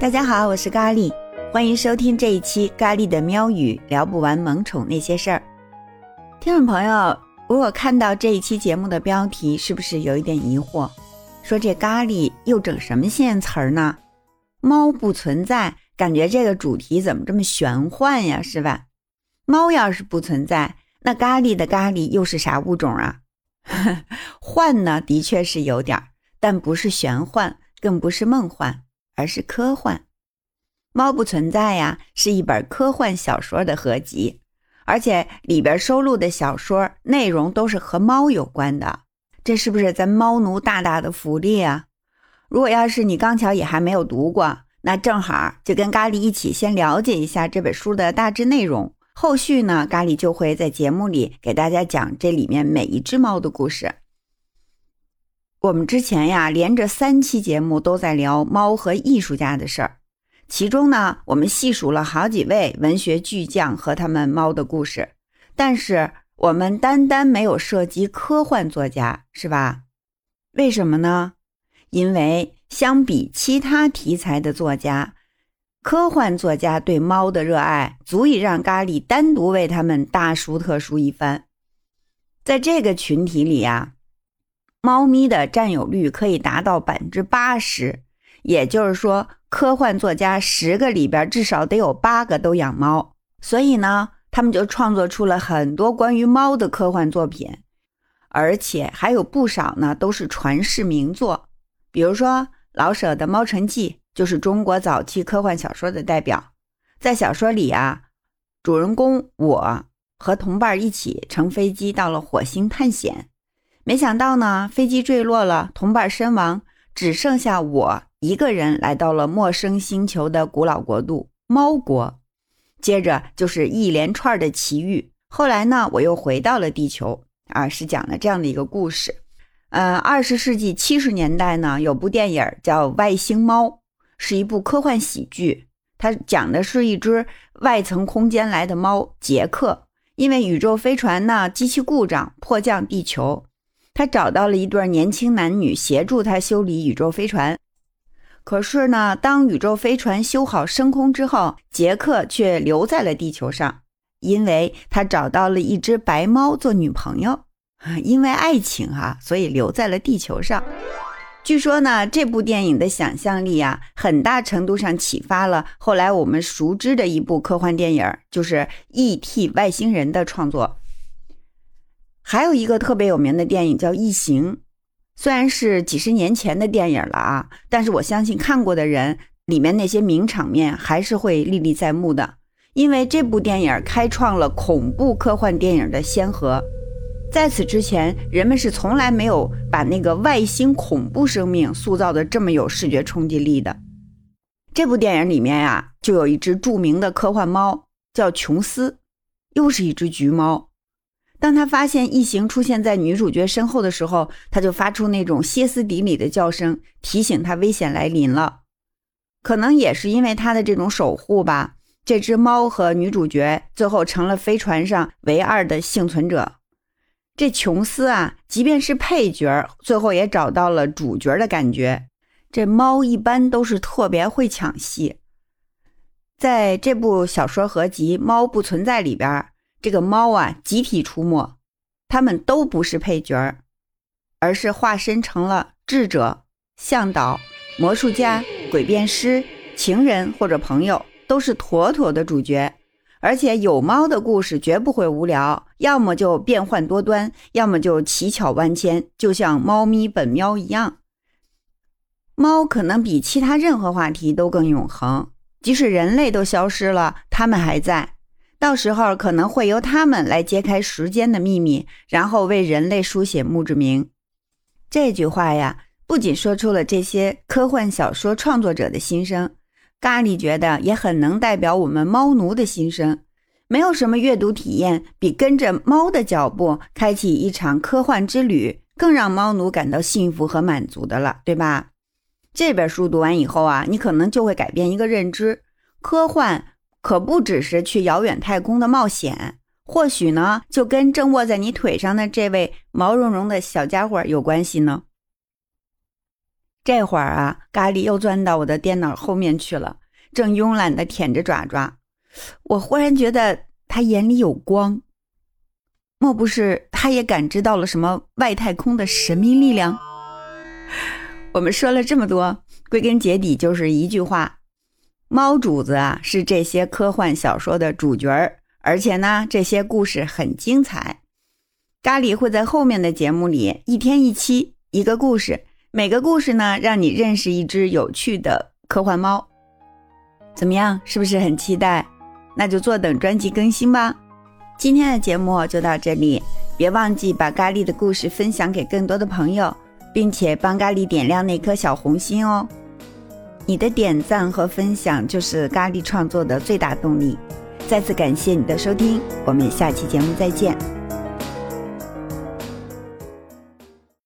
大家好，我是咖喱，欢迎收听这一期咖喱的喵语，聊不完萌宠那些事儿。听众朋友，如果看到这一期节目的标题，是不是有一点疑惑？说这咖喱又整什么新词儿呢？猫不存在，感觉这个主题怎么这么玄幻呀？是吧？猫要是不存在，那咖喱的咖喱又是啥物种啊？幻呢，的确是有点儿，但不是玄幻，更不是梦幻。而是科幻，《猫不存在》呀，是一本科幻小说的合集，而且里边收录的小说内容都是和猫有关的。这是不是咱猫奴大大的福利啊？如果要是你刚巧也还没有读过，那正好就跟咖喱一起先了解一下这本书的大致内容。后续呢，咖喱就会在节目里给大家讲这里面每一只猫的故事。我们之前呀，连着三期节目都在聊猫和艺术家的事儿，其中呢，我们细数了好几位文学巨匠和他们猫的故事，但是我们单单没有涉及科幻作家，是吧？为什么呢？因为相比其他题材的作家，科幻作家对猫的热爱足以让咖喱单独为他们大书特书一番。在这个群体里呀。猫咪的占有率可以达到百分之八十，也就是说，科幻作家十个里边至少得有八个都养猫，所以呢，他们就创作出了很多关于猫的科幻作品，而且还有不少呢都是传世名作。比如说老舍的《猫城记》就是中国早期科幻小说的代表，在小说里啊，主人公我和同伴一起乘飞机到了火星探险。没想到呢，飞机坠落了，同伴身亡，只剩下我一个人来到了陌生星球的古老国度猫国。接着就是一连串的奇遇。后来呢，我又回到了地球，啊，是讲了这样的一个故事。呃，二十世纪七十年代呢，有部电影叫《外星猫》，是一部科幻喜剧。它讲的是一只外层空间来的猫杰克，因为宇宙飞船呢机器故障迫降地球。他找到了一对年轻男女协助他修理宇宙飞船，可是呢，当宇宙飞船修好升空之后，杰克却留在了地球上，因为他找到了一只白猫做女朋友，因为爱情啊，所以留在了地球上。据说呢，这部电影的想象力啊，很大程度上启发了后来我们熟知的一部科幻电影，就是《E.T. 外星人》的创作。还有一个特别有名的电影叫《异形》，虽然是几十年前的电影了啊，但是我相信看过的人里面那些名场面还是会历历在目的。因为这部电影开创了恐怖科幻电影的先河，在此之前，人们是从来没有把那个外星恐怖生命塑造的这么有视觉冲击力的。这部电影里面呀，就有一只著名的科幻猫，叫琼斯，又是一只橘猫。当他发现异形出现在女主角身后的时候，他就发出那种歇斯底里的叫声，提醒他危险来临了。可能也是因为他的这种守护吧，这只猫和女主角最后成了飞船上唯二的幸存者。这琼斯啊，即便是配角，最后也找到了主角的感觉。这猫一般都是特别会抢戏，在这部小说合集《猫不存在》里边。这个猫啊，集体出没，他们都不是配角儿，而是化身成了智者、向导、魔术家、诡辩师、情人或者朋友，都是妥妥的主角。而且有猫的故事绝不会无聊，要么就变幻多端，要么就奇巧万千，就像猫咪本喵一样。猫可能比其他任何话题都更永恒，即使人类都消失了，它们还在。到时候可能会由他们来揭开时间的秘密，然后为人类书写墓志铭。这句话呀，不仅说出了这些科幻小说创作者的心声，咖喱觉得也很能代表我们猫奴的心声。没有什么阅读体验比跟着猫的脚步开启一场科幻之旅更让猫奴感到幸福和满足的了，对吧？这本书读完以后啊，你可能就会改变一个认知：科幻。可不只是去遥远太空的冒险，或许呢，就跟正卧在你腿上的这位毛茸茸的小家伙有关系呢。这会儿啊，咖喱又钻到我的电脑后面去了，正慵懒地舔着爪爪。我忽然觉得他眼里有光，莫不是他也感知到了什么外太空的神秘力量？我们说了这么多，归根结底就是一句话：猫主子啊，是这些科幻小说的主角儿，而且呢，这些故事很精彩。咖喱会在后面的节目里一天一期一个故事。每个故事呢，让你认识一只有趣的科幻猫，怎么样？是不是很期待？那就坐等专辑更新吧。今天的节目就到这里，别忘记把咖喱的故事分享给更多的朋友，并且帮咖喱点亮那颗小红心哦。你的点赞和分享就是咖喱创作的最大动力。再次感谢你的收听，我们下期节目再见。